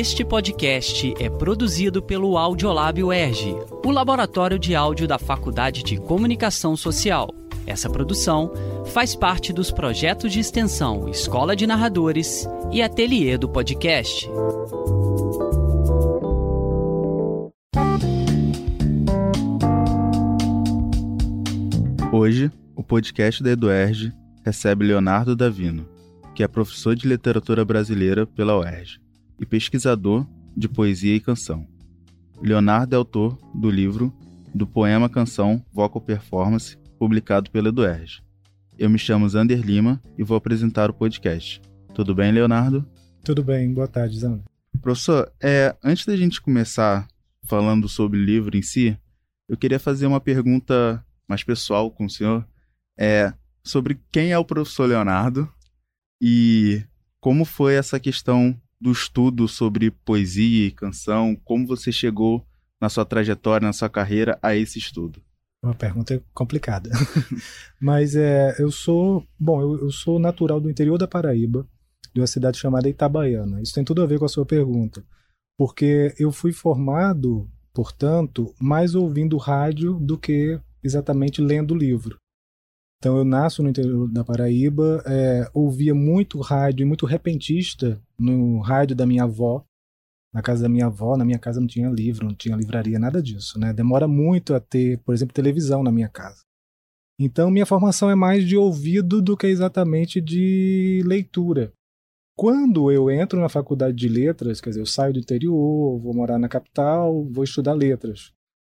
Este podcast é produzido pelo Audiolab UERJ, o laboratório de áudio da Faculdade de Comunicação Social. Essa produção faz parte dos projetos de extensão Escola de Narradores e Ateliê do Podcast. Hoje, o podcast da Eduerge recebe Leonardo Davino, que é professor de literatura brasileira pela UERJ e pesquisador de poesia e canção. Leonardo é autor do livro do poema canção Vocal Performance, publicado pela Eduerge. Eu me chamo Zander Lima e vou apresentar o podcast. Tudo bem, Leonardo? Tudo bem, boa tarde, Zander. Professor, é, antes da gente começar falando sobre o livro em si, eu queria fazer uma pergunta mais pessoal com o senhor, é sobre quem é o professor Leonardo e como foi essa questão do estudo sobre poesia e canção, como você chegou na sua trajetória, na sua carreira a esse estudo? Uma pergunta complicada. Mas é, eu sou, bom, eu, eu, sou natural do interior da Paraíba, de uma cidade chamada Itabaiana. Isso tem tudo a ver com a sua pergunta, porque eu fui formado, portanto, mais ouvindo rádio do que exatamente lendo livro. Então eu nasço no interior da Paraíba, é, ouvia muito rádio e muito repentista no rádio da minha avó. Na casa da minha avó, na minha casa não tinha livro, não tinha livraria, nada disso, né? Demora muito a ter, por exemplo, televisão na minha casa. Então minha formação é mais de ouvido do que exatamente de leitura. Quando eu entro na faculdade de letras, quer dizer, eu saio do interior, vou morar na capital, vou estudar letras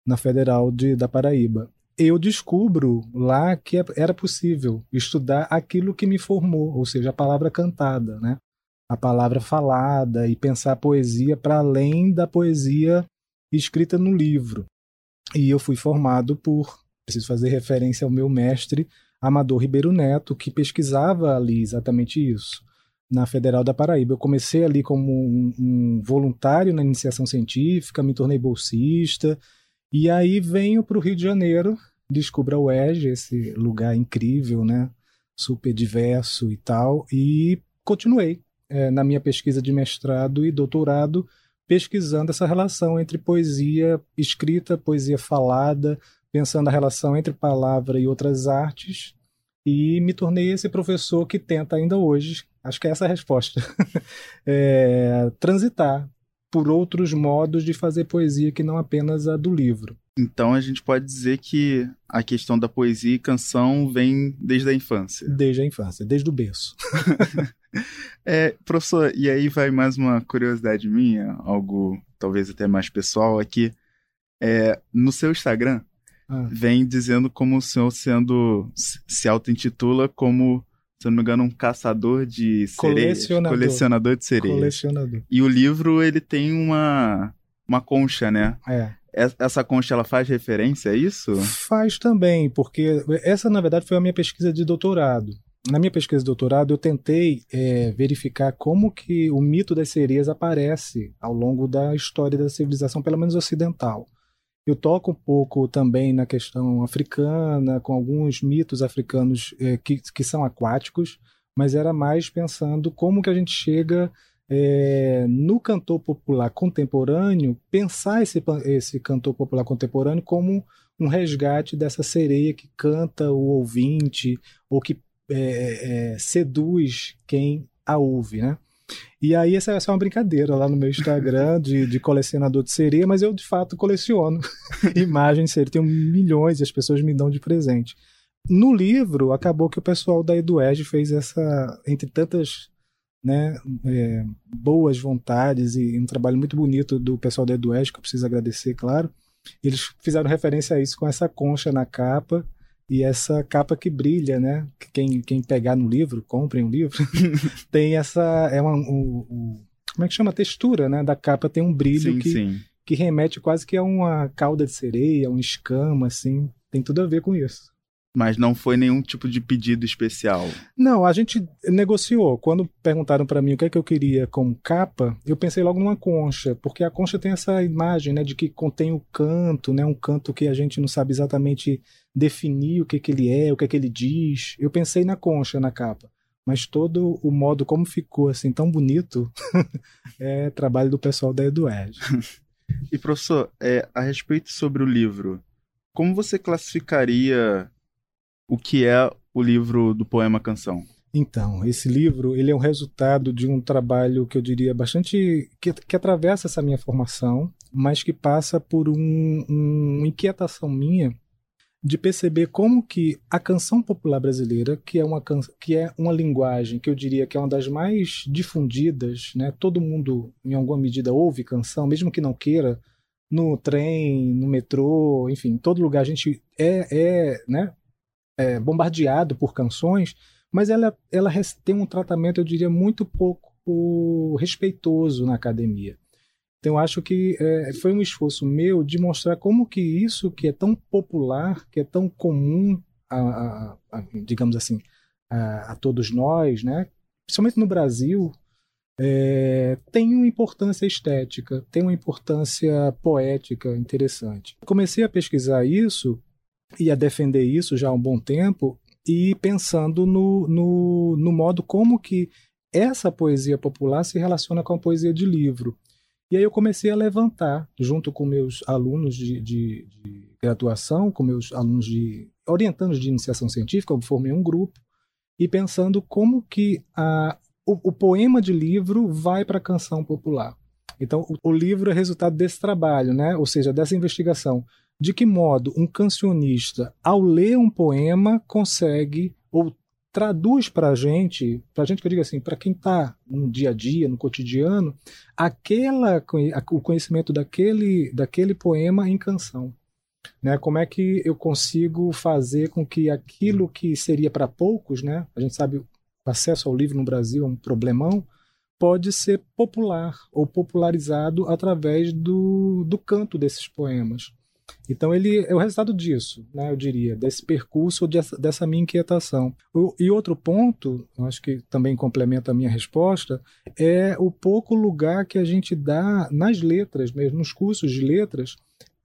na Federal de, da Paraíba eu descubro lá que é, era possível estudar aquilo que me formou, ou seja, a palavra cantada, né? a palavra falada e pensar a poesia para além da poesia escrita no livro. E eu fui formado por, preciso fazer referência ao meu mestre, Amador Ribeiro Neto, que pesquisava ali exatamente isso, na Federal da Paraíba. Eu comecei ali como um, um voluntário na iniciação científica, me tornei bolsista, e aí venho para o Rio de Janeiro, descubro a UERJ, esse lugar incrível, né? Super diverso e tal, e continuei é, na minha pesquisa de mestrado e doutorado pesquisando essa relação entre poesia escrita, poesia falada, pensando a relação entre palavra e outras artes, e me tornei esse professor que tenta ainda hoje, acho que é essa a resposta, é, transitar por outros modos de fazer poesia que não apenas a do livro. Então a gente pode dizer que a questão da poesia e canção vem desde a infância. Desde a infância, desde o berço. é, professor, e aí vai mais uma curiosidade minha, algo talvez até mais pessoal aqui. É, no seu Instagram, ah. vem dizendo como o senhor sendo se auto-intitula como se não me engano, um caçador de sereias. Colecionador. Colecionador de sereias. Colecionador. E o livro, ele tem uma, uma concha, né? É. Essa concha, ela faz referência a isso? Faz também, porque essa, na verdade, foi a minha pesquisa de doutorado. Na minha pesquisa de doutorado, eu tentei é, verificar como que o mito das sereias aparece ao longo da história da civilização, pelo menos ocidental. Eu toco um pouco também na questão africana, com alguns mitos africanos é, que, que são aquáticos, mas era mais pensando como que a gente chega é, no cantor popular contemporâneo, pensar esse, esse cantor popular contemporâneo como um resgate dessa sereia que canta o ouvinte ou que é, é, seduz quem a ouve, né? E aí essa, essa é uma brincadeira lá no meu Instagram de, de colecionador de sereia, mas eu de fato coleciono imagens de sereia. Tenho milhões e as pessoas me dão de presente. No livro, acabou que o pessoal da Eduege fez essa, entre tantas né, é, boas vontades e um trabalho muito bonito do pessoal da Eduege, que eu preciso agradecer, claro. Eles fizeram referência a isso com essa concha na capa e essa capa que brilha, né? Quem, quem pegar no livro, comprem o um livro, tem essa. É uma, um, um, como é que chama? A textura, né? Da capa tem um brilho sim, que, sim. que remete quase que a uma cauda de sereia, um escama, assim. Tem tudo a ver com isso. Mas não foi nenhum tipo de pedido especial. Não, a gente negociou. Quando perguntaram para mim o que é que eu queria como capa, eu pensei logo numa concha, porque a concha tem essa imagem, né, de que contém o canto, né, um canto que a gente não sabe exatamente definir o que que ele é, o que que ele diz. Eu pensei na concha na capa. mas todo o modo como ficou assim tão bonito é trabalho do pessoal da Edued. E professor, é, a respeito sobre o livro, como você classificaria o que é o livro do poema Canção? Então, esse livro ele é um resultado de um trabalho que eu diria bastante que, que atravessa essa minha formação, mas que passa por um, um, uma inquietação minha de perceber como que a canção popular brasileira, que é uma que é uma linguagem que eu diria que é uma das mais difundidas, né? Todo mundo em alguma medida ouve canção, mesmo que não queira, no trem, no metrô, enfim, em todo lugar a gente é, é, né, é bombardeado por canções mas ela, ela tem um tratamento, eu diria, muito pouco respeitoso na academia. Então, acho que é, foi um esforço meu de mostrar como que isso que é tão popular, que é tão comum, a, a, a digamos assim, a, todos nós, né? principalmente no Brasil, é, tem uma importância estética, tem uma importância poética interessante. Comecei a pesquisar isso e a defender isso já há um bom tempo e pensando no, no, no modo como que essa poesia popular se relaciona com a poesia de livro. E aí eu comecei a levantar, junto com meus alunos de, de, de graduação, com meus alunos de orientandos de iniciação científica, eu formei um grupo, e pensando como que a, o, o poema de livro vai para a canção popular. Então, o, o livro é resultado desse trabalho, né? ou seja, dessa investigação de que modo um cancionista, ao ler um poema, consegue ou traduz para a gente, para a gente que eu digo assim, para quem está no dia a dia, no cotidiano, aquela, o conhecimento daquele, daquele poema em canção. Né? Como é que eu consigo fazer com que aquilo que seria para poucos, né? a gente sabe o acesso ao livro no Brasil é um problemão, pode ser popular ou popularizado através do, do canto desses poemas. Então ele é o resultado disso, né, eu diria, desse percurso, dessa, dessa minha inquietação. O, e outro ponto, acho que também complementa a minha resposta, é o pouco lugar que a gente dá nas letras, mesmo nos cursos de letras,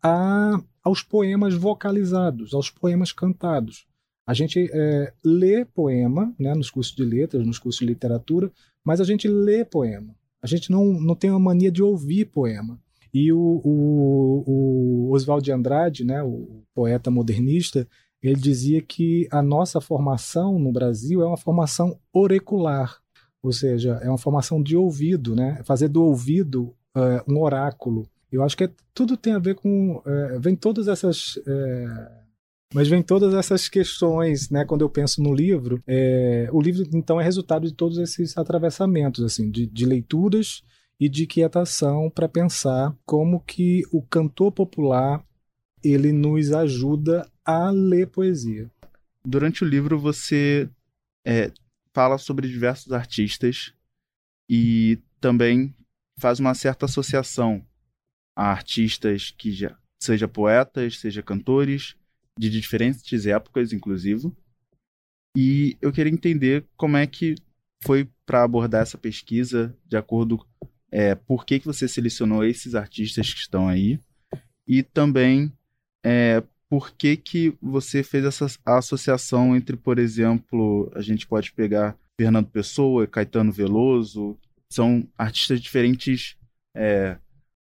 a, aos poemas vocalizados, aos poemas cantados. A gente é, lê poema né, nos cursos de letras, nos cursos de literatura, mas a gente lê poema. A gente não, não tem uma mania de ouvir poema. E o, o, o Oswald de Andrade, né, o poeta modernista, ele dizia que a nossa formação no Brasil é uma formação orecular, ou seja, é uma formação de ouvido, né? fazer do ouvido é, um oráculo. Eu acho que é, tudo tem a ver com. É, vem todas essas. É, mas vem todas essas questões, né? Quando eu penso no livro, é, o livro então é resultado de todos esses atravessamentos, assim, de, de leituras e de quietação para pensar como que o cantor popular ele nos ajuda a ler poesia. Durante o livro você é, fala sobre diversos artistas e também faz uma certa associação a artistas que já seja poetas, seja cantores de diferentes épocas, inclusive. E eu queria entender como é que foi para abordar essa pesquisa de acordo é, por que, que você selecionou esses artistas que estão aí e também é, por que, que você fez essa associação entre, por exemplo, a gente pode pegar Fernando Pessoa, Caetano Veloso, são artistas de diferentes é,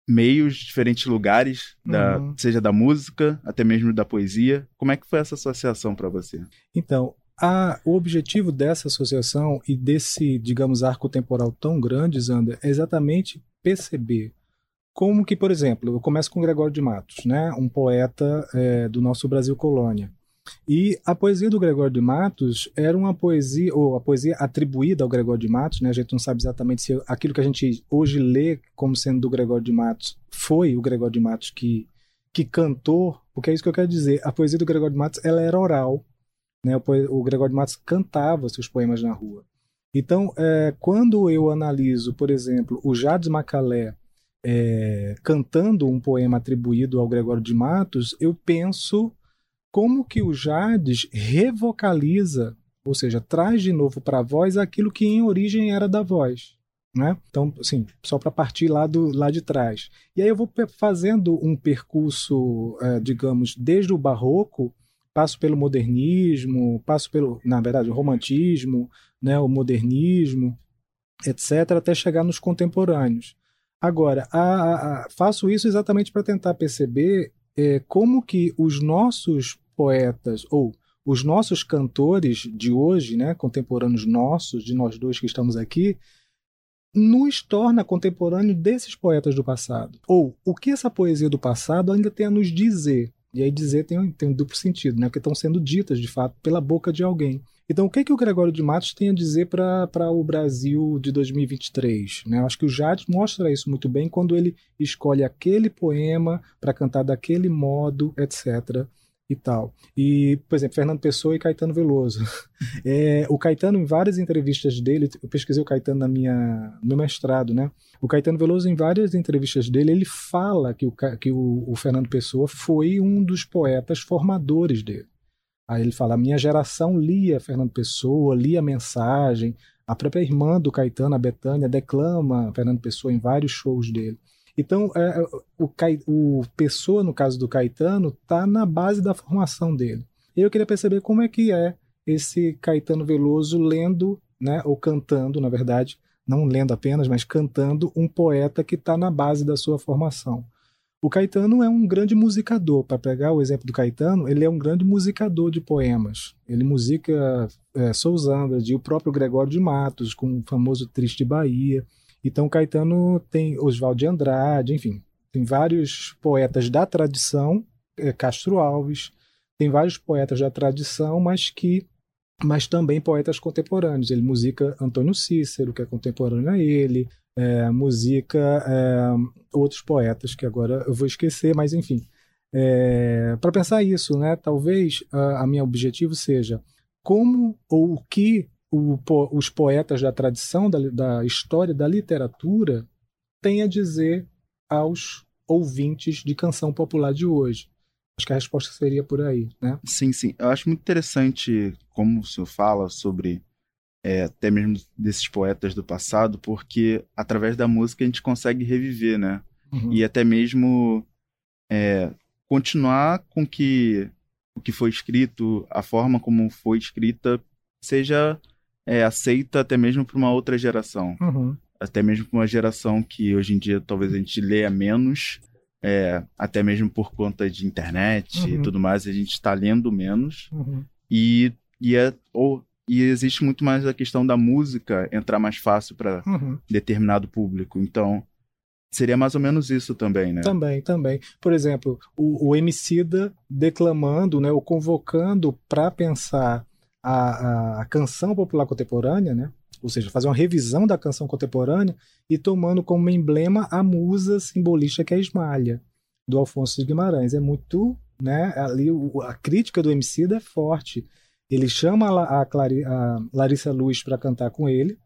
meios, diferentes lugares, da, uhum. seja da música, até mesmo da poesia. Como é que foi essa associação para você? Então, a, o objetivo dessa associação e desse, digamos, arco temporal tão grande, Zander, é exatamente perceber como que, por exemplo, eu começo com Gregório de Matos, né, um poeta é, do nosso Brasil colônia. E a poesia do Gregório de Matos era uma poesia, ou a poesia atribuída ao Gregório de Matos, né? A gente não sabe exatamente se aquilo que a gente hoje lê como sendo do Gregório de Matos foi o Gregório de Matos que, que cantou, porque é isso que eu quero dizer. A poesia do Gregório de Matos ela era oral, né? O, o Gregório de Matos cantava seus poemas na rua. Então, é, quando eu analiso, por exemplo, o Jades Macalé é, cantando um poema atribuído ao Gregório de Matos, eu penso como que o Jades revocaliza, ou seja, traz de novo para a voz aquilo que em origem era da voz. Né? Então, assim, só para partir lá, do, lá de trás. E aí eu vou fazendo um percurso, é, digamos, desde o barroco passo pelo modernismo, passo pelo, na verdade, o romantismo, né, o modernismo, etc., até chegar nos contemporâneos. Agora, a, a, faço isso exatamente para tentar perceber é, como que os nossos poetas, ou os nossos cantores de hoje, né, contemporâneos nossos, de nós dois que estamos aqui, nos torna contemporâneo desses poetas do passado. Ou o que essa poesia do passado ainda tem a nos dizer. E aí dizer tem, tem um duplo sentido, né? porque estão sendo ditas, de fato, pela boca de alguém. Então, o que, que o Gregório de Matos tem a dizer para o Brasil de 2023? Né? Eu acho que o Jades mostra isso muito bem quando ele escolhe aquele poema para cantar daquele modo, etc e tal. E, por exemplo, Fernando Pessoa e Caetano Veloso. É, o Caetano, em várias entrevistas dele, eu pesquisei o Caetano na minha, no meu mestrado, né? O Caetano Veloso, em várias entrevistas dele, ele fala que o, que o, o Fernando Pessoa foi um dos poetas formadores dele. Aí ele fala: a minha geração lia Fernando Pessoa, lia a mensagem. A própria irmã do Caetano, a Betânia, declama Fernando Pessoa em vários shows dele. Então, é, é o, o Pessoa, no caso do Caetano, está na base da formação dele. Eu queria perceber como é que é esse Caetano Veloso lendo, né, ou cantando, na verdade, não lendo apenas, mas cantando um poeta que está na base da sua formação. O Caetano é um grande musicador. Para pegar o exemplo do Caetano, ele é um grande musicador de poemas. Ele musica é, Sousandra, o próprio Gregório de Matos, com o famoso Triste Bahia. Então Caetano tem Oswald de Andrade, enfim, tem vários poetas da tradição, é, Castro Alves, tem vários poetas da tradição, mas que mas também poetas contemporâneos. Ele musica Antônio Cícero, que é contemporâneo a ele, é, musica é, outros poetas que agora eu vou esquecer, mas enfim. É, para pensar isso, né, talvez a, a minha objetivo seja como ou o que o, os poetas da tradição, da, da história, da literatura têm a dizer aos ouvintes de canção popular de hoje. Acho que a resposta seria por aí, né? Sim, sim. Eu acho muito interessante como o senhor fala sobre é, até mesmo desses poetas do passado, porque através da música a gente consegue reviver, né? Uhum. E até mesmo é, continuar com que o que foi escrito, a forma como foi escrita, seja é, aceita até mesmo para uma outra geração. Uhum. Até mesmo para uma geração que hoje em dia talvez a gente leia menos, é, até mesmo por conta de internet uhum. e tudo mais, a gente está lendo menos. Uhum. E, e, é, ou, e existe muito mais a questão da música entrar mais fácil para uhum. determinado público. Então, seria mais ou menos isso também, né? Também, também. Por exemplo, o, o Emicida declamando, né, ou convocando para pensar a, a, canção popular contemporânea, né? ou seja, fazer uma revisão da canção contemporânea e tomando como emblema a musa simbolista que é a Esmalha, do Alfonso de Guimarães. É muito. Né, ali a crítica do MC é forte. Ele chama a, a, Clari, a Larissa Luz para cantar com ele.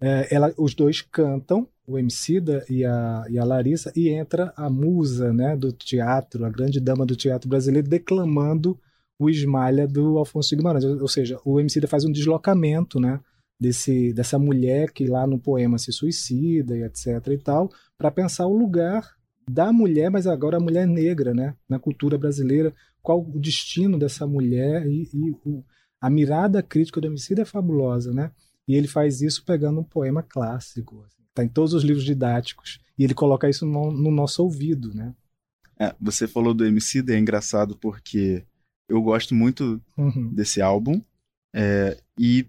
É, ela, os dois cantam, o Emicida e a, e a Larissa, e entra a musa né, do teatro, a grande dama do teatro brasileiro, declamando o Esmalha do Alfonso Guimarães. Ou seja, o MC faz um deslocamento, né? Desse, dessa mulher que lá no poema se suicida e etc e tal, para pensar o lugar da mulher, mas agora a mulher negra, né? Na cultura brasileira, qual o destino dessa mulher e, e o, a mirada crítica do MC é fabulosa, né? E ele faz isso pegando um poema clássico, está assim, em todos os livros didáticos e ele coloca isso no, no nosso ouvido, né? É, você falou do MC, é engraçado porque eu gosto muito uhum. desse álbum. É, e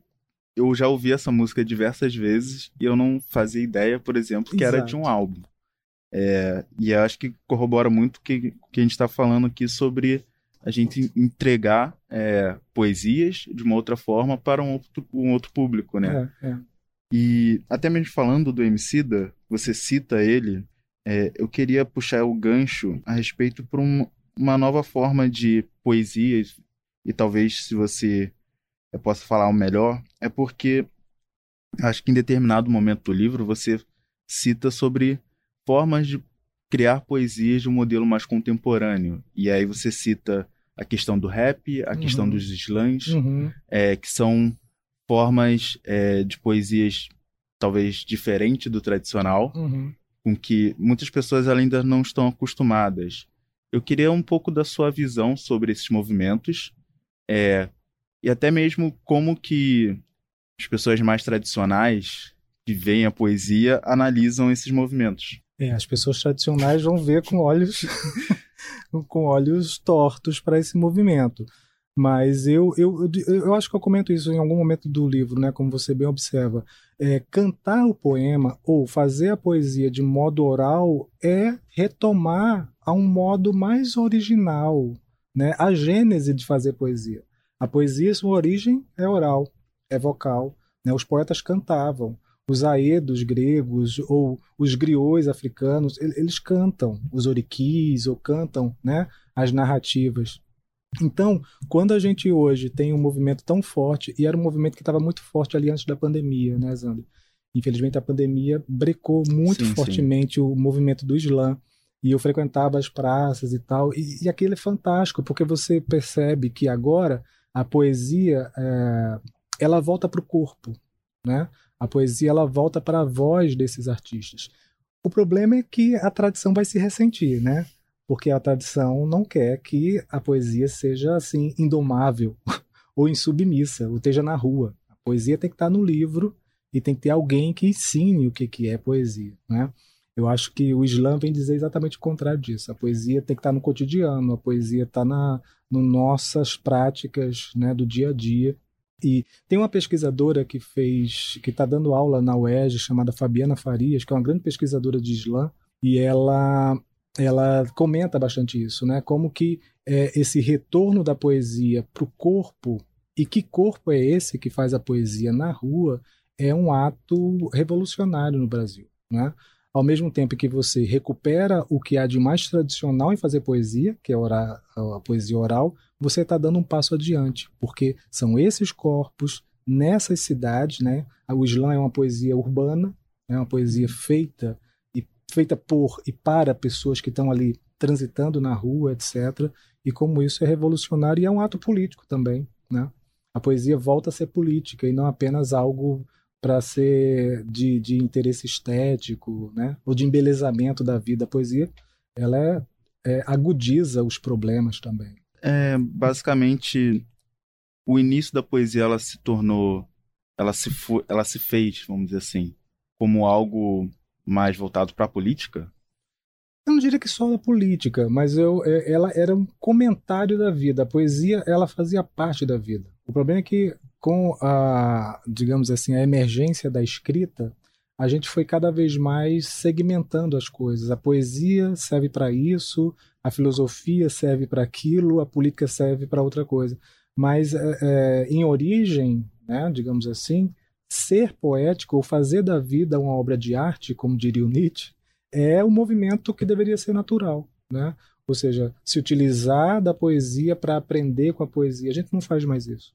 eu já ouvi essa música diversas vezes e eu não fazia ideia, por exemplo, que Exato. era de um álbum. É, e acho que corrobora muito o que, que a gente está falando aqui sobre a gente entregar é, poesias de uma outra forma para um outro, um outro público, né? É, é. E até mesmo falando do Emicida, você cita ele, é, eu queria puxar o gancho a respeito para um, uma nova forma de poesia, e talvez se você eu possa falar o melhor, é porque acho que em determinado momento do livro você cita sobre formas de criar poesias de um modelo mais contemporâneo. E aí você cita a questão do rap, a uhum. questão dos slams, uhum. é, que são formas é, de poesias talvez diferente do tradicional, uhum. com que muitas pessoas ainda não estão acostumadas. Eu queria um pouco da sua visão sobre esses movimentos é, e até mesmo como que as pessoas mais tradicionais que veem a poesia analisam esses movimentos. É, as pessoas tradicionais vão ver com olhos com olhos tortos para esse movimento. Mas eu, eu, eu acho que eu comento isso em algum momento do livro, né? Como você bem observa. É, cantar o poema ou fazer a poesia de modo oral é retomar a um modo mais original, né? A gênese de fazer poesia. A poesia, sua origem é oral, é vocal. Né? Os poetas cantavam. Os aedos gregos ou os griots africanos, eles cantam os oriquis ou cantam né, as narrativas. Então, quando a gente hoje tem um movimento tão forte, e era um movimento que estava muito forte ali antes da pandemia, né, Zander? Infelizmente, a pandemia brecou muito sim, fortemente sim. o movimento do Islã. E eu frequentava as praças e tal. E, e aquilo é fantástico, porque você percebe que agora a poesia é, ela volta para o corpo, né? A poesia ela volta para a voz desses artistas. O problema é que a tradição vai se ressentir, né? Porque a tradição não quer que a poesia seja assim indomável ou insubmissa, ou esteja na rua. A poesia tem que estar no livro e tem que ter alguém que ensine o que, que é poesia, né? Eu acho que o Islã vem dizer exatamente o contrário disso. A poesia tem que estar no cotidiano, a poesia está na no nossas práticas, né, do dia a dia. E tem uma pesquisadora que fez, que está dando aula na UERJ, chamada Fabiana Farias, que é uma grande pesquisadora de Islã, e ela ela comenta bastante isso, né? Como que é, esse retorno da poesia para o corpo e que corpo é esse que faz a poesia na rua é um ato revolucionário no Brasil, né? Ao mesmo tempo que você recupera o que há de mais tradicional em fazer poesia, que é a, a poesia oral, você está dando um passo adiante, porque são esses corpos nessas cidades, né? O Islã é uma poesia urbana, é uma poesia feita feita por e para pessoas que estão ali transitando na rua, etc. E como isso é revolucionário e é um ato político também, né? A poesia volta a ser política e não apenas algo para ser de, de interesse estético, né? Ou de embelezamento da vida. A poesia, ela é, é agudiza os problemas também. É, basicamente, o início da poesia ela se tornou, ela se, ela se fez, vamos dizer assim, como algo mais voltado para a política? Eu não diria que só da política, mas eu, é, ela era um comentário da vida. A poesia, ela fazia parte da vida. O problema é que com a, digamos assim, a emergência da escrita, a gente foi cada vez mais segmentando as coisas. A poesia serve para isso, a filosofia serve para aquilo, a política serve para outra coisa. Mas é, é, em origem, né, digamos assim, ser poético ou fazer da vida uma obra de arte, como diria o Nietzsche, é um movimento que deveria ser natural, né? Ou seja, se utilizar da poesia para aprender com a poesia. A gente não faz mais isso.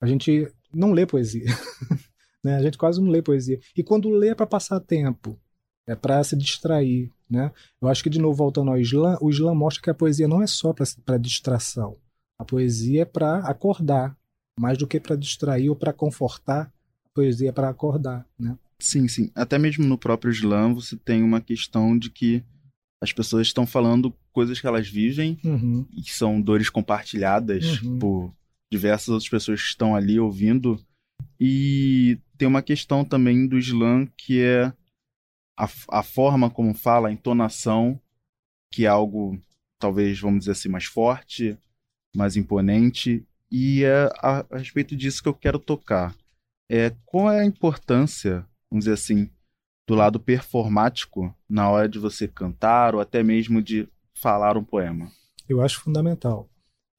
A gente não lê poesia. né? A gente quase não lê poesia. E quando lê é para passar tempo, é para se distrair. Né? Eu acho que, de novo, voltando ao Islã, o Islã mostra que a poesia não é só para distração. A poesia é para acordar, mais do que para distrair ou para confortar poesia para acordar, né? Sim, sim. Até mesmo no próprio Islã você tem uma questão de que as pessoas estão falando coisas que elas vivem uhum. e que são dores compartilhadas uhum. por diversas outras pessoas que estão ali ouvindo. E tem uma questão também do Islã que é a, a forma como fala, a entonação, que é algo, talvez, vamos dizer assim, mais forte, mais imponente. E é a, a respeito disso que eu quero tocar. É, qual é a importância, vamos dizer assim, do lado performático na hora de você cantar ou até mesmo de falar um poema? Eu acho fundamental.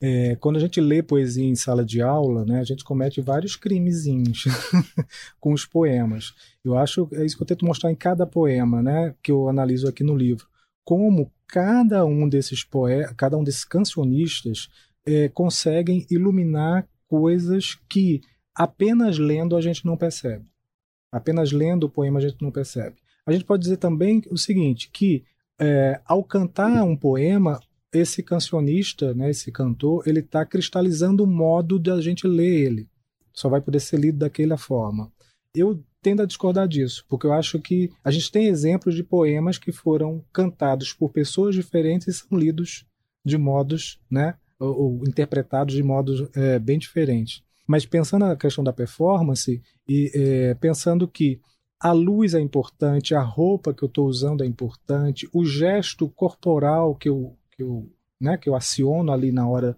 É, quando a gente lê poesia em sala de aula, né, a gente comete vários crimezinhos com os poemas. Eu acho é isso que eu tento mostrar em cada poema, né, que eu analiso aqui no livro, como cada um desses poetas, cada um desses cancionistas é, conseguem iluminar coisas que apenas lendo a gente não percebe. Apenas lendo o poema a gente não percebe. A gente pode dizer também o seguinte, que é, ao cantar um poema, esse cancionista, né, esse cantor, ele está cristalizando o modo de a gente ler ele. Só vai poder ser lido daquela forma. Eu tendo a discordar disso, porque eu acho que a gente tem exemplos de poemas que foram cantados por pessoas diferentes e são lidos de modos, né, ou, ou interpretados de modos é, bem diferentes. Mas pensando na questão da performance e é, pensando que a luz é importante, a roupa que eu estou usando é importante, o gesto corporal que eu, que eu, né, que eu aciono ali na hora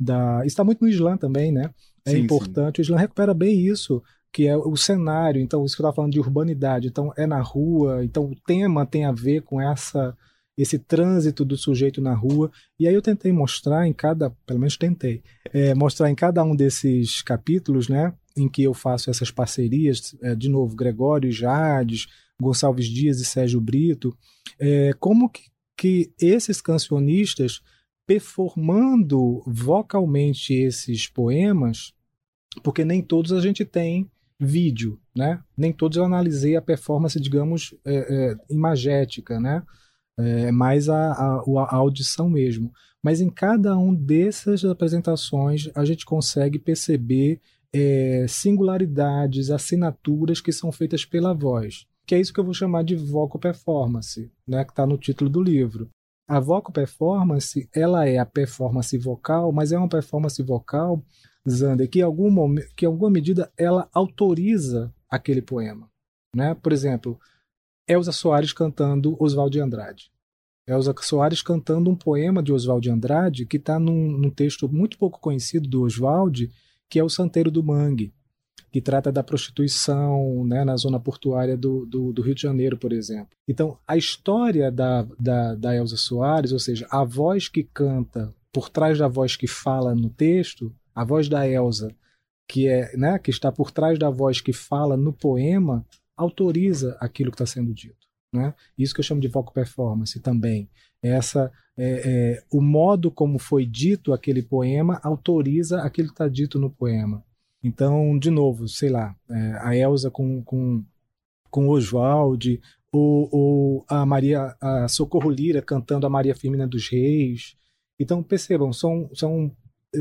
da. Está muito no Islã também, né? É sim, importante. Sim. O Islã recupera bem isso, que é o cenário. Então, isso que eu estava falando de urbanidade. Então, é na rua. Então, o tema tem a ver com essa esse trânsito do sujeito na rua. E aí eu tentei mostrar em cada, pelo menos tentei, é, mostrar em cada um desses capítulos, né, em que eu faço essas parcerias, é, de novo, Gregório e Jades, Gonçalves Dias e Sérgio Brito, é, como que, que esses cancionistas, performando vocalmente esses poemas, porque nem todos a gente tem vídeo, né? Nem todos eu analisei a performance, digamos, é, é, imagética, né? É mais a, a, a audição mesmo. Mas em cada um dessas apresentações a gente consegue perceber é, singularidades, assinaturas que são feitas pela voz, que é isso que eu vou chamar de vocal performance, né, que está no título do livro. A vocal performance, ela é a performance vocal, mas é uma performance vocal, Zander, que em, algum que em alguma medida ela autoriza aquele poema. Né? Por exemplo, Elza Soares cantando Oswald de Andrade. Elza Soares cantando um poema de Oswald de Andrade que está num, num, texto muito pouco conhecido do Oswald, que é o Santeiro do Mangue, que trata da prostituição né, na zona portuária do, do, do, Rio de Janeiro, por exemplo. Então, a história da, da, da Elza Soares, ou seja, a voz que canta por trás da voz que fala no texto, a voz da Elza, que, é, né, que está por trás da voz que fala no poema, autoriza aquilo que está sendo dito. Né? Isso que eu chamo de vocal performance também. Essa, é, é, o modo como foi dito aquele poema autoriza aquilo que está dito no poema. Então, de novo, sei lá, é, a Elsa com, com, com Oswald, ou, ou, a Maria a Socorro Lira cantando a Maria Firmina dos Reis. Então, percebam, são, são é,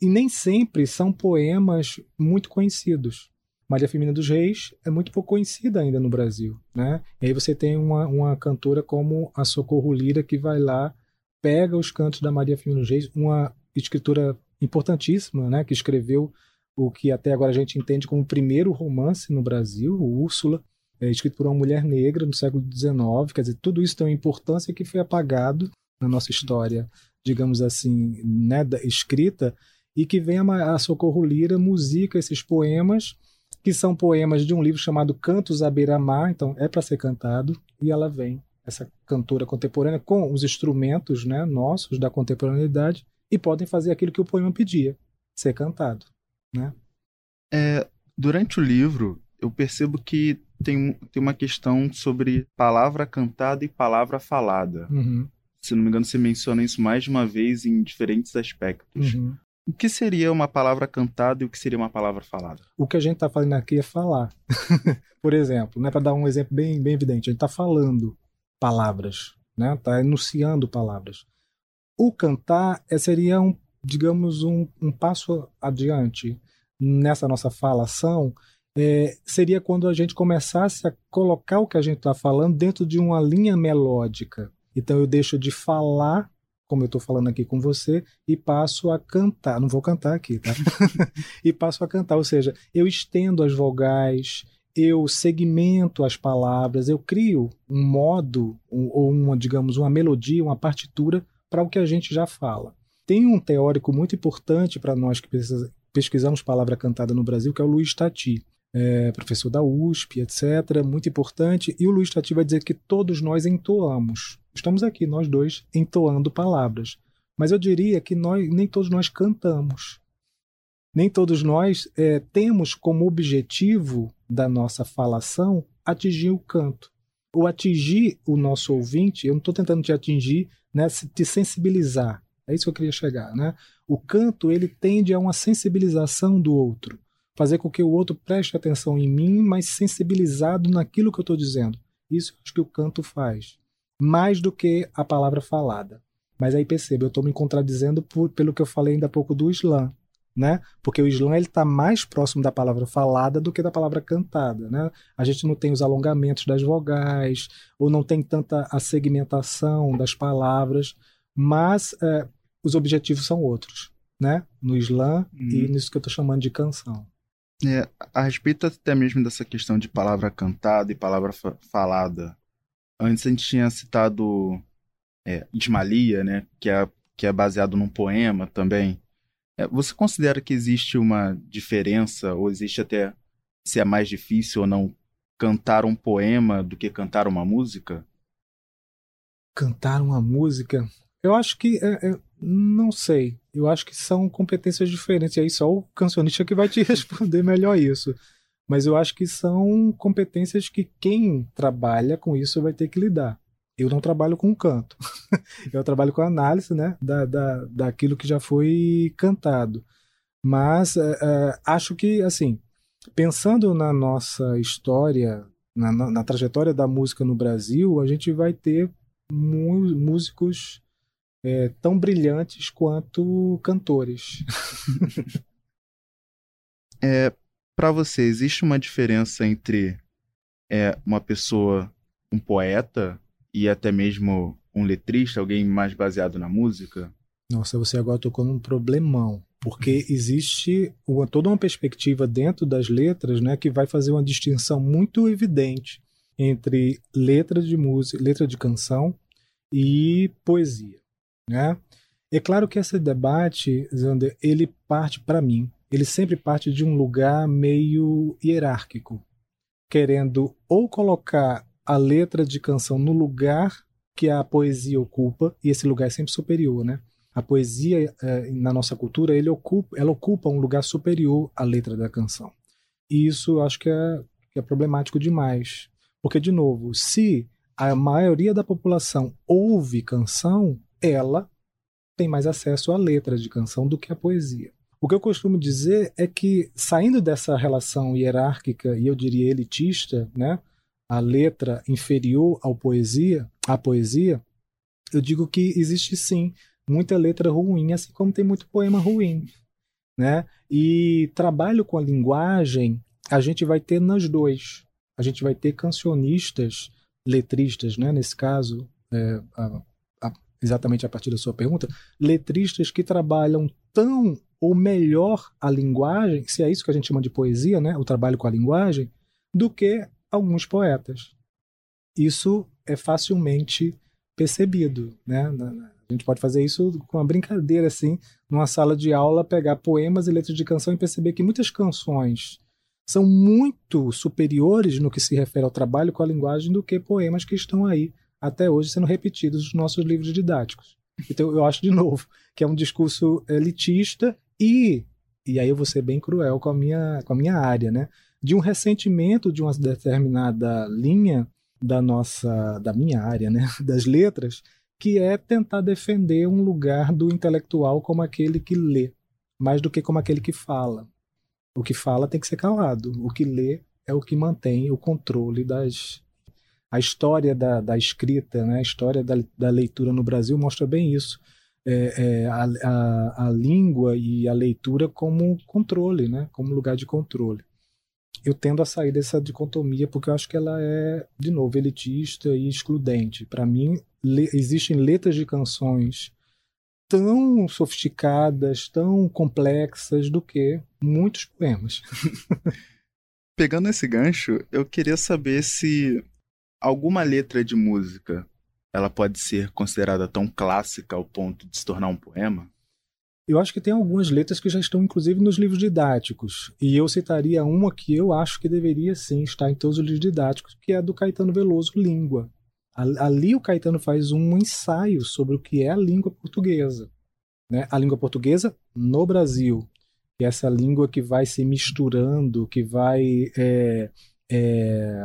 e nem sempre são poemas muito conhecidos. Maria Firmina dos Reis é muito pouco conhecida ainda no Brasil, né? E aí você tem uma, uma cantora como a Socorro Lira que vai lá, pega os cantos da Maria Firmina dos Reis, uma escritora importantíssima, né? Que escreveu o que até agora a gente entende como o primeiro romance no Brasil, o Úrsula, é escrito por uma mulher negra no século XIX. Quer dizer, tudo isso tem uma importância que foi apagado na nossa história, digamos assim, né, escrita, e que vem a, a Socorro Lira musica esses poemas que são poemas de um livro chamado Cantos à Beira-Mar, então é para ser cantado, e ela vem, essa cantora contemporânea, com os instrumentos né, nossos da contemporaneidade, e podem fazer aquilo que o poema pedia, ser cantado. Né? É, durante o livro, eu percebo que tem, tem uma questão sobre palavra cantada e palavra falada. Uhum. Se não me engano, você menciona isso mais de uma vez em diferentes aspectos. Uhum. O que seria uma palavra cantada e o que seria uma palavra falada? O que a gente está falando aqui é falar. Por exemplo, né, para dar um exemplo bem, bem evidente, a gente está falando palavras, né? Está enunciando palavras. O cantar é, seria um, digamos, um, um passo adiante nessa nossa falação. É, seria quando a gente começasse a colocar o que a gente está falando dentro de uma linha melódica. Então eu deixo de falar como eu estou falando aqui com você, e passo a cantar. Não vou cantar aqui, tá? e passo a cantar, ou seja, eu estendo as vogais, eu segmento as palavras, eu crio um modo, um, ou uma, digamos, uma melodia, uma partitura para o que a gente já fala. Tem um teórico muito importante para nós que pesquisamos palavra cantada no Brasil, que é o Luiz Tati. É, professor da USP, etc., muito importante, e o Luiz Tati vai dizer que todos nós entoamos. Estamos aqui, nós dois, entoando palavras. Mas eu diria que nós, nem todos nós cantamos. Nem todos nós é, temos como objetivo da nossa falação atingir o canto. Ou atingir o nosso ouvinte, eu não estou tentando te atingir, né, te sensibilizar. É isso que eu queria chegar. Né? O canto ele tende a uma sensibilização do outro. Fazer com que o outro preste atenção em mim, mas sensibilizado naquilo que eu estou dizendo. Isso acho que o canto faz mais do que a palavra falada. Mas aí perceba, eu estou me contradizendo por, pelo que eu falei ainda há pouco do Islã, né? Porque o Islã ele está mais próximo da palavra falada do que da palavra cantada, né? A gente não tem os alongamentos das vogais ou não tem tanta a segmentação das palavras, mas é, os objetivos são outros. né? No slam uhum. e nisso que eu estou chamando de canção. É, a respeito até mesmo dessa questão de palavra cantada e palavra fa falada, antes a gente tinha citado é, Ismalia, né? Que é, que é baseado num poema também. É, você considera que existe uma diferença, ou existe até se é mais difícil ou não cantar um poema do que cantar uma música? Cantar uma música? Eu acho que. É, é, não sei. Eu acho que são competências diferentes. E aí só o cancionista que vai te responder melhor isso. Mas eu acho que são competências que quem trabalha com isso vai ter que lidar. Eu não trabalho com canto. eu trabalho com análise né, da, da, daquilo que já foi cantado. Mas é, é, acho que, assim, pensando na nossa história, na, na, na, trajetória da música no Brasil, a gente vai ter músicos é, tão brilhantes quanto cantores. é, Para você, existe uma diferença entre é, uma pessoa, um poeta e até mesmo um letrista, alguém mais baseado na música? Nossa, você agora tocou num problemão porque existe uma, toda uma perspectiva dentro das letras né, que vai fazer uma distinção muito evidente entre letra de música, letra de canção e poesia. Né? É claro que esse debate, Zander, ele parte para mim, ele sempre parte de um lugar meio hierárquico, querendo ou colocar a letra de canção no lugar que a poesia ocupa, e esse lugar é sempre superior, né? a poesia é, na nossa cultura ele ocupa, ela ocupa um lugar superior à letra da canção. E isso acho que é, que é problemático demais. Porque, de novo, se a maioria da população ouve canção, ela tem mais acesso à letra de canção do que à poesia. O que eu costumo dizer é que, saindo dessa relação hierárquica e eu diria elitista, né, a letra inferior ao poesia, à poesia, eu digo que existe sim muita letra ruim, assim como tem muito poema ruim, né? E trabalho com a linguagem a gente vai ter nas dois. A gente vai ter cancionistas, letristas, né? Nesse caso, é, a, a, exatamente a partir da sua pergunta, letristas que trabalham tão ou melhor a linguagem, se é isso que a gente chama de poesia, né? O trabalho com a linguagem, do que alguns poetas. Isso é facilmente percebido, né? A gente pode fazer isso com uma brincadeira, assim, numa sala de aula, pegar poemas e letras de canção e perceber que muitas canções são muito superiores no que se refere ao trabalho com a linguagem do que poemas que estão aí até hoje sendo repetidos nos nossos livros didáticos. Então eu acho de novo que é um discurso elitista e e aí eu vou ser bem cruel com a minha com a minha área, né? De um ressentimento de uma determinada linha da nossa da minha área, né, das letras, que é tentar defender um lugar do intelectual como aquele que lê, mais do que como aquele que fala. O que fala tem que ser calado, o que lê é o que mantém o controle das. A história da, da escrita, né? a história da, da leitura no Brasil mostra bem isso. É, é, a, a, a língua e a leitura como controle, né? como lugar de controle eu tendo a sair dessa dicotomia porque eu acho que ela é, de novo, elitista e excludente. Para mim, le existem letras de canções tão sofisticadas, tão complexas do que muitos poemas. Pegando esse gancho, eu queria saber se alguma letra de música ela pode ser considerada tão clássica ao ponto de se tornar um poema? Eu acho que tem algumas letras que já estão, inclusive, nos livros didáticos. E eu citaria uma que eu acho que deveria sim estar em todos os livros didáticos, que é a do Caetano Veloso, Língua. Ali o Caetano faz um ensaio sobre o que é a língua portuguesa. Né? A língua portuguesa no Brasil. É essa língua que vai se misturando, que vai é, é,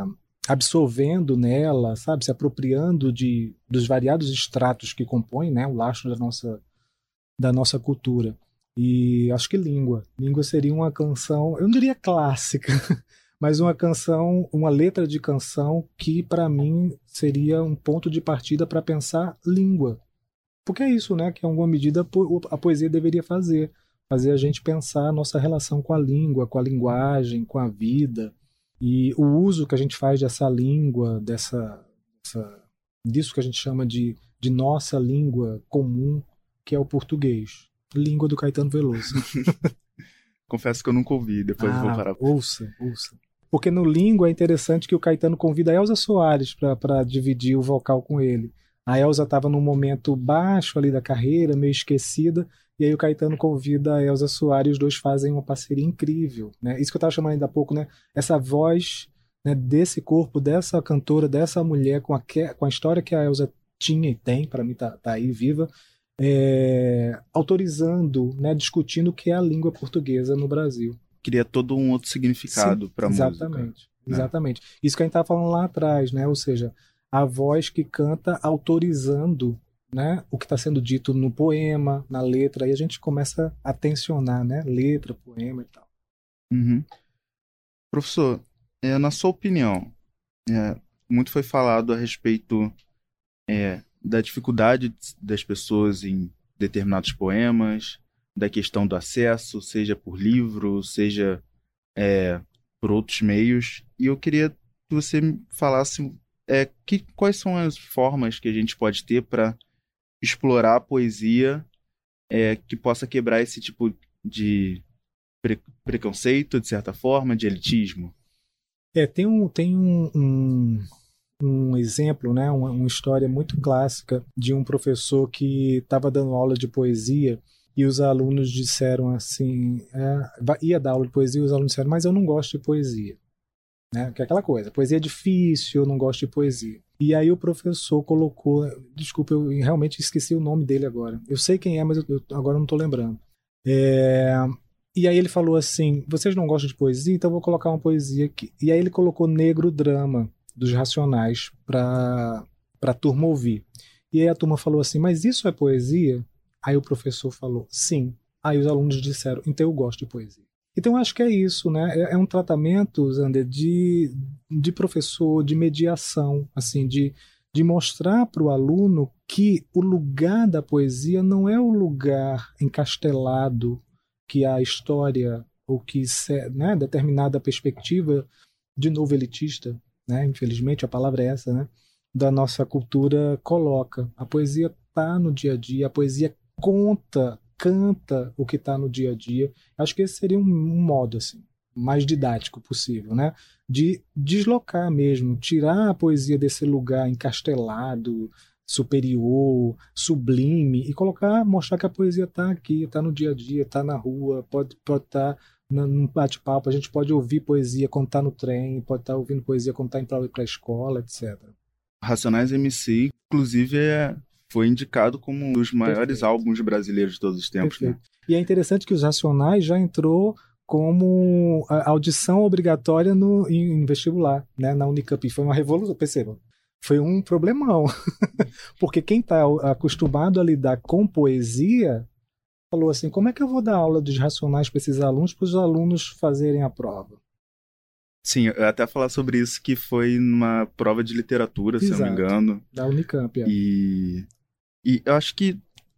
absorvendo nela, sabe, se apropriando de, dos variados estratos que compõem né, o lastro da nossa da nossa cultura. E acho que língua. Língua seria uma canção, eu não diria clássica, mas uma canção, uma letra de canção que para mim seria um ponto de partida para pensar língua. Porque é isso, né, que em alguma medida a poesia deveria fazer, fazer a gente pensar a nossa relação com a língua, com a linguagem, com a vida e o uso que a gente faz dessa língua, dessa, dessa disso que a gente chama de, de nossa língua comum que é o português. Língua do Caetano Veloso. Confesso que eu nunca ouvi, depois ah, vou parar. Ouça, ouça. Porque no Língua é interessante que o Caetano convida a Elza Soares para dividir o vocal com ele. A Elza estava num momento baixo ali da carreira, meio esquecida, e aí o Caetano convida a Elza Soares e os dois fazem uma parceria incrível. Né? Isso que eu estava chamando ainda há pouco, né? essa voz né, desse corpo, dessa cantora, dessa mulher, com a, com a história que a Elza tinha e tem, para mim tá, tá aí viva, é, autorizando, né, discutindo o que é a língua portuguesa no Brasil. Cria todo um outro significado para a música. Exatamente, né? exatamente. Isso que a gente estava falando lá atrás, né? ou seja, a voz que canta autorizando né, o que está sendo dito no poema, na letra, e a gente começa a tensionar, né, letra, poema e tal. Uhum. Professor, é, na sua opinião, é, muito foi falado a respeito é, da dificuldade das pessoas em determinados poemas, da questão do acesso, seja por livro, seja é, por outros meios. E eu queria que você falasse é, que, quais são as formas que a gente pode ter para explorar a poesia é, que possa quebrar esse tipo de pre preconceito, de certa forma, de elitismo. É, tem um, tem um, um, um exemplo, né, uma, uma, história muito clássica de um professor que estava dando aula de poesia e os alunos disseram assim, é, ia dar aula de poesia e os alunos disseram, mas eu não gosto de poesia. Né? Que é aquela coisa, poesia é difícil, eu não gosto de poesia. E aí o professor colocou, desculpa, eu realmente esqueci o nome dele agora. Eu sei quem é, mas eu, eu agora não estou lembrando. É, e aí ele falou assim: vocês não gostam de poesia, então vou colocar uma poesia aqui. E aí ele colocou Negro Drama dos Racionais para a turma ouvir. E aí a turma falou assim: mas isso é poesia? Aí o professor falou: sim. Aí os alunos disseram: então eu gosto de poesia. Então acho que é isso, né? É, é um tratamento, Zander, de, de professor, de mediação, assim, de, de mostrar para o aluno que o lugar da poesia não é o lugar encastelado que a história ou que né, determinada perspectiva de novo elitista, né, infelizmente a palavra é essa, né, da nossa cultura coloca. A poesia está no dia a dia, a poesia conta, canta o que está no dia a dia. Acho que esse seria um, um modo assim mais didático possível, né? De deslocar mesmo, tirar a poesia desse lugar encastelado, superior, sublime e colocar, mostrar que a poesia está aqui, está no dia a dia, está na rua, pode pode estar tá num bate-papo, a gente pode ouvir poesia quando está no trem, pode estar tá ouvindo poesia quando está indo para a escola, etc. Racionais MC, inclusive, é, foi indicado como um dos maiores Perfeito. álbuns brasileiros de todos os tempos. Né? E é interessante que os Racionais já entrou como audição obrigatória no, em, em vestibular, né, na Unicamp. E foi uma revolução, percebam foi um problemão. Porque quem está acostumado a lidar com poesia falou assim: como é que eu vou dar aula dos racionais para esses alunos, para os alunos fazerem a prova? Sim, eu até falar sobre isso que foi numa prova de literatura, Exato, se não me engano. Da Unicamp, é. E, e eu acho que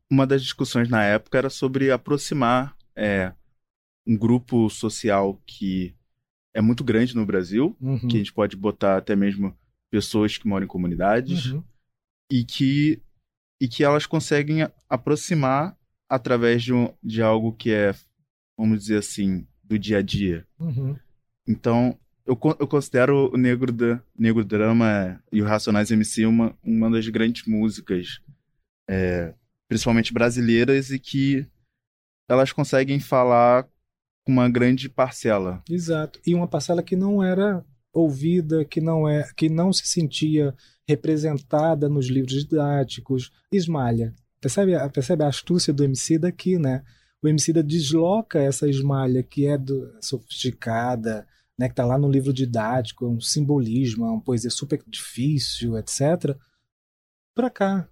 uma das discussões na época era sobre aproximar é, um grupo social que é muito grande no Brasil, uhum. que a gente pode botar até mesmo pessoas que moram em comunidades uhum. e que e que elas conseguem aproximar através de, um, de algo que é, vamos dizer assim, do dia a dia. Uhum. Então, eu, eu considero o Negro, da, Negro Drama e o Racionais MC uma, uma das grandes músicas, é, principalmente brasileiras, e que elas conseguem falar com uma grande parcela. Exato. E uma parcela que não era ouvida, que não é, que não se sentia representada nos livros didáticos, esmalha. Percebe, percebe a astúcia do MC daqui, né? O MC da desloca essa esmalha que é do, sofisticada, né, que está lá no livro didático, é um simbolismo, é uma poesia super difícil, etc. Para cá,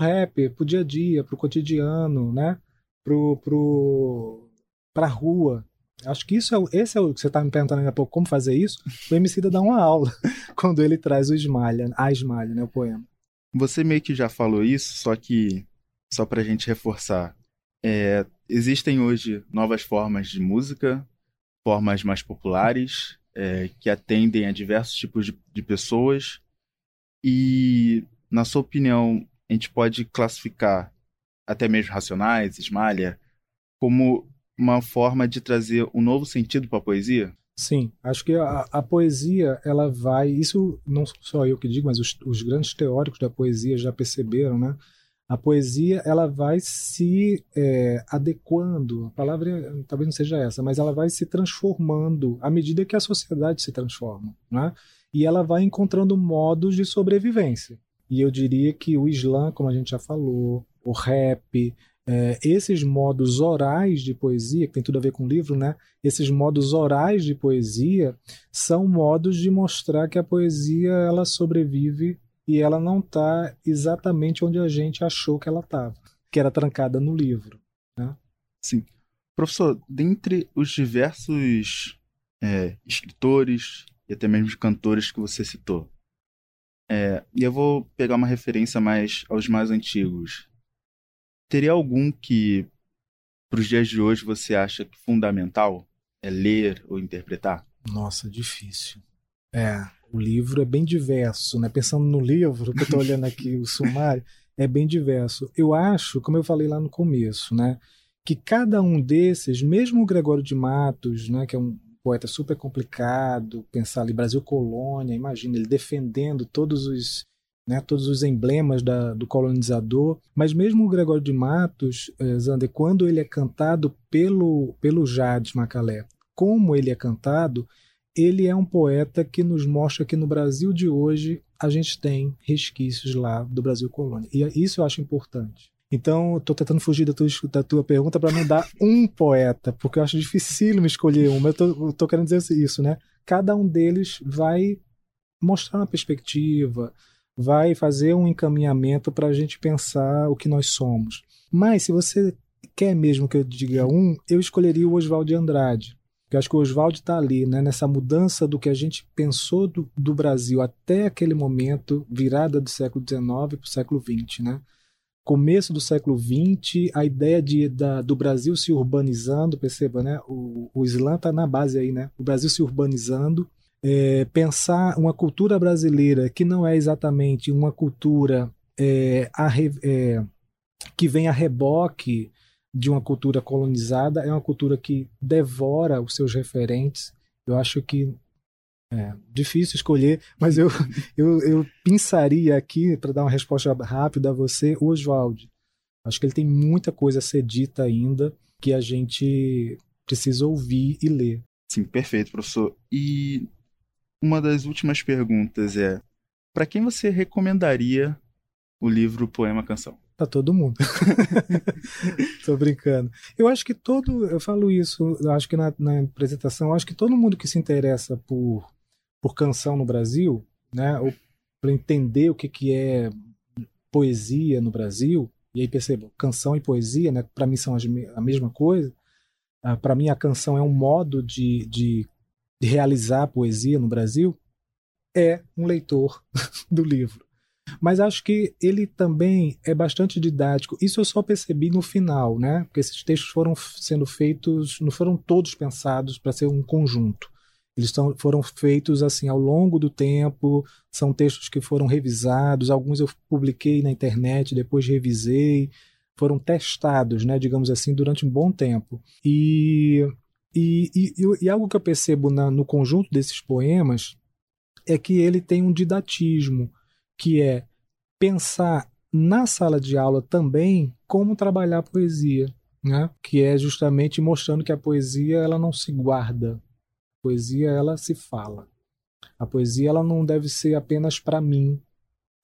rap, pro dia a dia, pro cotidiano, né? Pro, pro, pra rua, Acho que isso é, esse é o que você está me perguntando ainda há pouco, como fazer isso. O Emicida dá uma aula quando ele traz o Esmalha, a Esmalha, né, o poema. Você meio que já falou isso, só que só para a gente reforçar. É, existem hoje novas formas de música, formas mais populares, é, que atendem a diversos tipos de, de pessoas. E, na sua opinião, a gente pode classificar até mesmo Racionais, Esmalha, como uma forma de trazer um novo sentido para a poesia? Sim, acho que a, a, poesia ela vai. Isso não só eu que digo, mas os, os, grandes teóricos da poesia já perceberam, né? A poesia ela vai se é, adequando. A palavra talvez não seja essa, mas ela vai se transformando à medida que a sociedade se transforma, né? E ela vai encontrando modos de sobrevivência. E eu diria que o Islã, como a gente já falou, o rap, é, esses modos orais de poesia, que tem tudo a ver com o livro, né? Esses modos orais de poesia são modos de mostrar que a poesia ela sobrevive e ela não está exatamente onde a gente achou que ela estava, que era trancada no livro. Né? Sim. Professor, dentre os diversos é, escritores e até mesmo cantores que você citou, é, e eu vou pegar uma referência mais aos mais antigos teria algum que, para os dias de hoje, você acha que fundamental é ler ou interpretar? Nossa, difícil. É, o livro é bem diverso, né? Pensando no livro, que eu estou olhando aqui o sumário, é bem diverso. Eu acho, como eu falei lá no começo, né? Que cada um desses, mesmo o Gregório de Matos, né? Que é um poeta super complicado, pensar ali Brasil colônia, imagina ele defendendo todos os né, todos os emblemas da, do colonizador. Mas mesmo o Gregório de Matos, eh, Zander, quando ele é cantado pelo, pelo Jades Macalé, como ele é cantado, ele é um poeta que nos mostra que no Brasil de hoje a gente tem resquícios lá do Brasil colônia. E isso eu acho importante. Então, estou tentando fugir da tua, da tua pergunta para não dar um poeta, porque eu acho me escolher um. Mas eu estou querendo dizer isso, né? Cada um deles vai mostrar uma perspectiva, vai fazer um encaminhamento para a gente pensar o que nós somos. Mas se você quer mesmo que eu diga um, eu escolheria o Oswald de Andrade. Eu acho que o Oswald está ali, né, nessa mudança do que a gente pensou do, do Brasil até aquele momento, virada do século XIX para o século XX. Né? Começo do século XX, a ideia de, da, do Brasil se urbanizando, perceba, né? o, o Islã está na base aí, né? o Brasil se urbanizando, é, pensar uma cultura brasileira que não é exatamente uma cultura é, a, é, que vem a reboque de uma cultura colonizada, é uma cultura que devora os seus referentes. Eu acho que é difícil escolher, mas eu, eu, eu pensaria aqui, para dar uma resposta rápida a você, o Oswald. Acho que ele tem muita coisa a ser dita ainda que a gente precisa ouvir e ler. Sim, perfeito, professor. E uma das últimas perguntas é: para quem você recomendaria o livro Poema Canção? Para todo mundo. Tô brincando. Eu acho que todo, eu falo isso, eu acho que na, na apresentação, acho que todo mundo que se interessa por, por canção no Brasil, né, ou para entender o que, que é poesia no Brasil, e aí percebo, canção e poesia, né, para mim são a mesma coisa. Uh, para mim a canção é um modo de, de de realizar poesia no Brasil é um leitor do livro. Mas acho que ele também é bastante didático. Isso eu só percebi no final, né? Porque esses textos foram sendo feitos, não foram todos pensados para ser um conjunto. Eles tão, foram feitos assim ao longo do tempo, são textos que foram revisados, alguns eu publiquei na internet, depois revisei, foram testados, né, digamos assim, durante um bom tempo. E e, e, e algo que eu percebo na, no conjunto desses poemas é que ele tem um didatismo, que é pensar na sala de aula também como trabalhar a poesia, né? que é justamente mostrando que a poesia ela não se guarda, poesia ela se fala. A poesia ela não deve ser apenas para mim,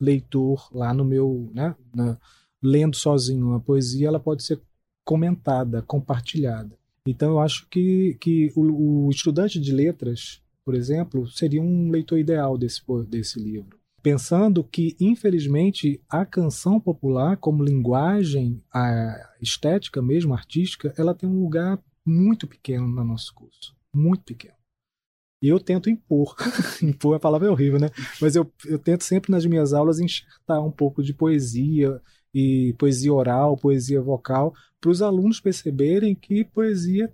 leitor, lá no meu, né, na, lendo sozinho. A poesia ela pode ser comentada, compartilhada. Então, eu acho que, que o, o estudante de letras, por exemplo, seria um leitor ideal desse, desse livro. Pensando que, infelizmente, a canção popular, como linguagem a estética mesmo, artística, ela tem um lugar muito pequeno no nosso curso. Muito pequeno. E eu tento impor. impor a palavra é horrível, né? Mas eu, eu tento sempre nas minhas aulas enxertar um pouco de poesia, e poesia oral, poesia vocal, para os alunos perceberem que poesia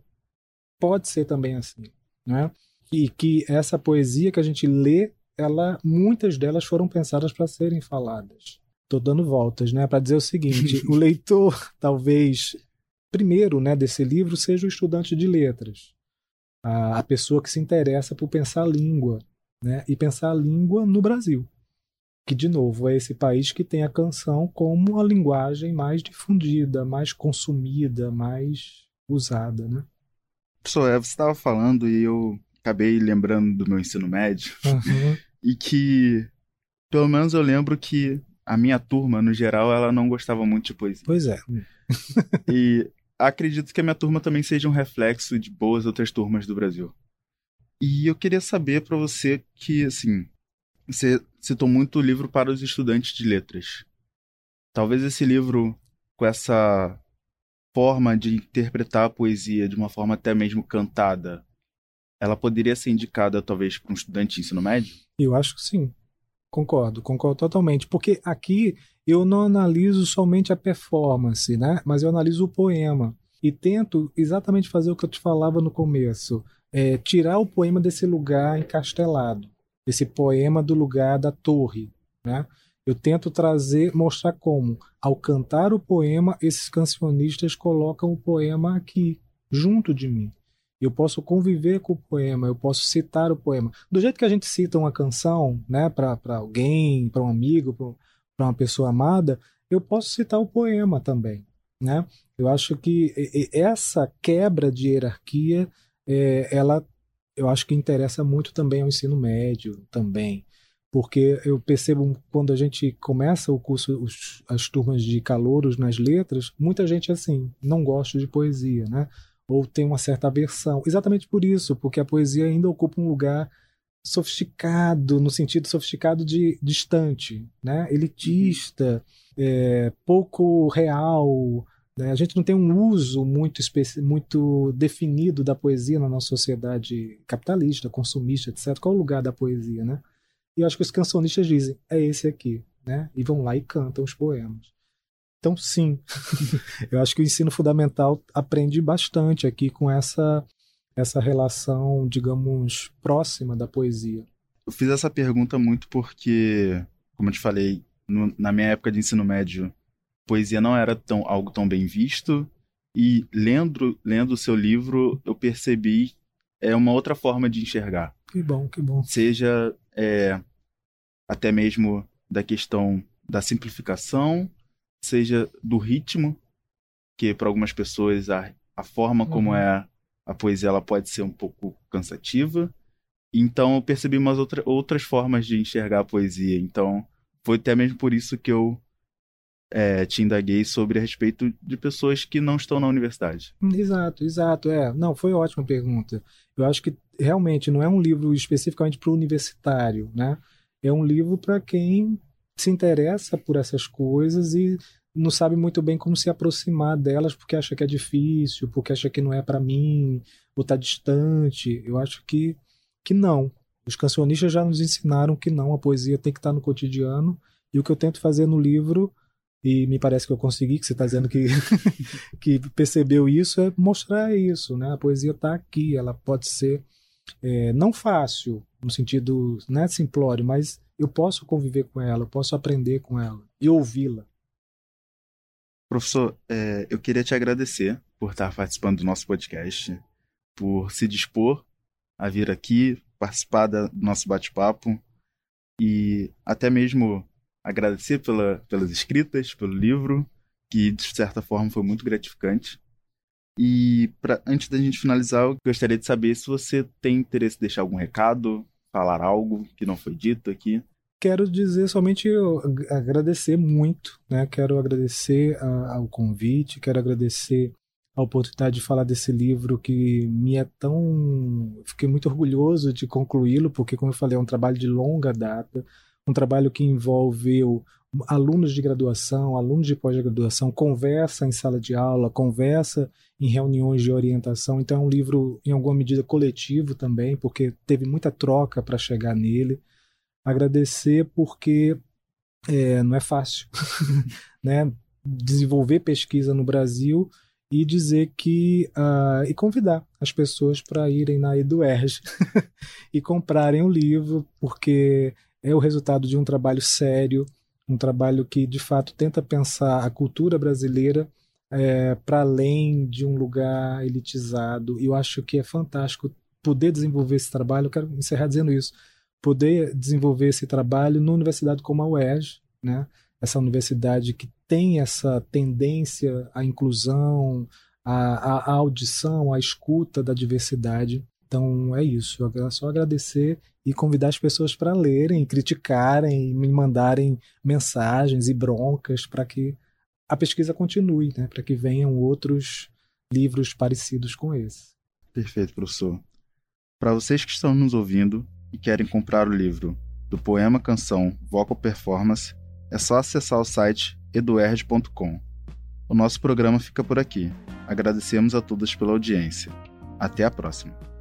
pode ser também assim, né? E que essa poesia que a gente lê, ela, muitas delas foram pensadas para serem faladas. Estou dando voltas, né? Para dizer o seguinte: o leitor talvez primeiro né, desse livro seja o estudante de letras, a, a pessoa que se interessa por pensar a língua, né, e pensar a língua no Brasil, que, de novo, é esse país que tem a canção como a linguagem mais difundida, mais consumida, mais usada. Né? Professor, é, você estava falando e eu acabei lembrando do meu ensino médio, uhum. e que, pelo menos eu lembro que a minha turma, no geral, ela não gostava muito de poesia. Pois é. e acredito que a minha turma também seja um reflexo de boas outras turmas do Brasil. E eu queria saber para você que, assim, você citou muito o livro para os estudantes de letras. Talvez esse livro, com essa forma de interpretar a poesia de uma forma até mesmo cantada, ela poderia ser indicada talvez para um estudante de ensino médio? Eu acho que sim. Concordo, concordo totalmente. Porque aqui eu não analiso somente a performance, né? Mas eu analiso o poema. E tento exatamente fazer o que eu te falava no começo. É, tirar o poema desse lugar encastelado. Esse poema do lugar da torre, né? Eu tento trazer, mostrar como, ao cantar o poema, esses cancionistas colocam o poema aqui, junto de mim. Eu posso conviver com o poema, eu posso citar o poema. Do jeito que a gente cita uma canção, né, para alguém, para um amigo, para uma pessoa amada, eu posso citar o poema também, né? Eu acho que essa quebra de hierarquia, é, ela, eu acho que interessa muito também ao ensino médio também, porque eu percebo quando a gente começa o curso, os, as turmas de calouros nas letras, muita gente assim não gosta de poesia, né? Ou tem uma certa aversão. Exatamente por isso, porque a poesia ainda ocupa um lugar sofisticado, no sentido sofisticado de distante, né? elitista, é, pouco real. Né? A gente não tem um uso muito, muito definido da poesia na nossa sociedade capitalista, consumista, etc. Qual é o lugar da poesia? Né? E eu acho que os cancionistas dizem, é esse aqui. Né? E vão lá e cantam os poemas. Então, sim, eu acho que o ensino fundamental aprende bastante aqui com essa essa relação, digamos, próxima da poesia? Eu fiz essa pergunta muito porque, como eu te falei, no, na minha época de ensino médio, poesia não era tão, algo tão bem visto. E lendo lendo o seu livro, eu percebi é uma outra forma de enxergar. Que bom, que bom. Seja é, até mesmo da questão da simplificação, seja do ritmo, que para algumas pessoas a, a forma como uhum. é a poesia ela pode ser um pouco cansativa. Então eu percebi umas outra, outras formas de enxergar a poesia. Então foi até mesmo por isso que eu é, te indaguei sobre a respeito de pessoas que não estão na universidade. Exato, exato. É, não, foi ótima pergunta. Eu acho que realmente não é um livro especificamente para o universitário, né? É um livro para quem se interessa por essas coisas e não sabe muito bem como se aproximar delas porque acha que é difícil, porque acha que não é para mim, ou está distante. Eu acho que, que não. Os cancionistas já nos ensinaram que não, a poesia tem que estar tá no cotidiano. E o que eu tento fazer no livro, e me parece que eu consegui, que você está dizendo que, que percebeu isso, é mostrar isso. Né? A poesia está aqui, ela pode ser é, não fácil, no sentido né, simplório, mas eu posso conviver com ela, eu posso aprender com ela e ouvi-la. Professor, é, eu queria te agradecer por estar participando do nosso podcast, por se dispor a vir aqui, participar do nosso bate-papo e até mesmo agradecer pela, pelas escritas, pelo livro, que de certa forma foi muito gratificante. E pra, antes da gente finalizar, eu gostaria de saber se você tem interesse em deixar algum recado, falar algo que não foi dito aqui quero dizer somente agradecer muito, né? Quero agradecer a, ao convite, quero agradecer a oportunidade de falar desse livro que me é tão. Fiquei muito orgulhoso de concluí-lo, porque, como eu falei, é um trabalho de longa data, um trabalho que envolveu alunos de graduação, alunos de pós-graduação, conversa em sala de aula, conversa em reuniões de orientação. Então, é um livro, em alguma medida, coletivo também, porque teve muita troca para chegar nele agradecer porque é, não é fácil, né? Desenvolver pesquisa no Brasil e dizer que uh, e convidar as pessoas para irem na EduERG e comprarem o livro, porque é o resultado de um trabalho sério, um trabalho que de fato tenta pensar a cultura brasileira é, para além de um lugar elitizado. E eu acho que é fantástico poder desenvolver esse trabalho. Eu quero encerrar dizendo isso. Poder desenvolver esse trabalho numa universidade como a UERJ, né? essa universidade que tem essa tendência à inclusão, à, à audição, à escuta da diversidade. Então é isso. Eu só agradecer e convidar as pessoas para lerem, criticarem, me mandarem mensagens e broncas para que a pesquisa continue, né? para que venham outros livros parecidos com esse. Perfeito, professor. Para vocês que estão nos ouvindo e querem comprar o livro do poema canção Vocal Performance, é só acessar o site eduerd.com. O nosso programa fica por aqui. Agradecemos a todos pela audiência. Até a próxima.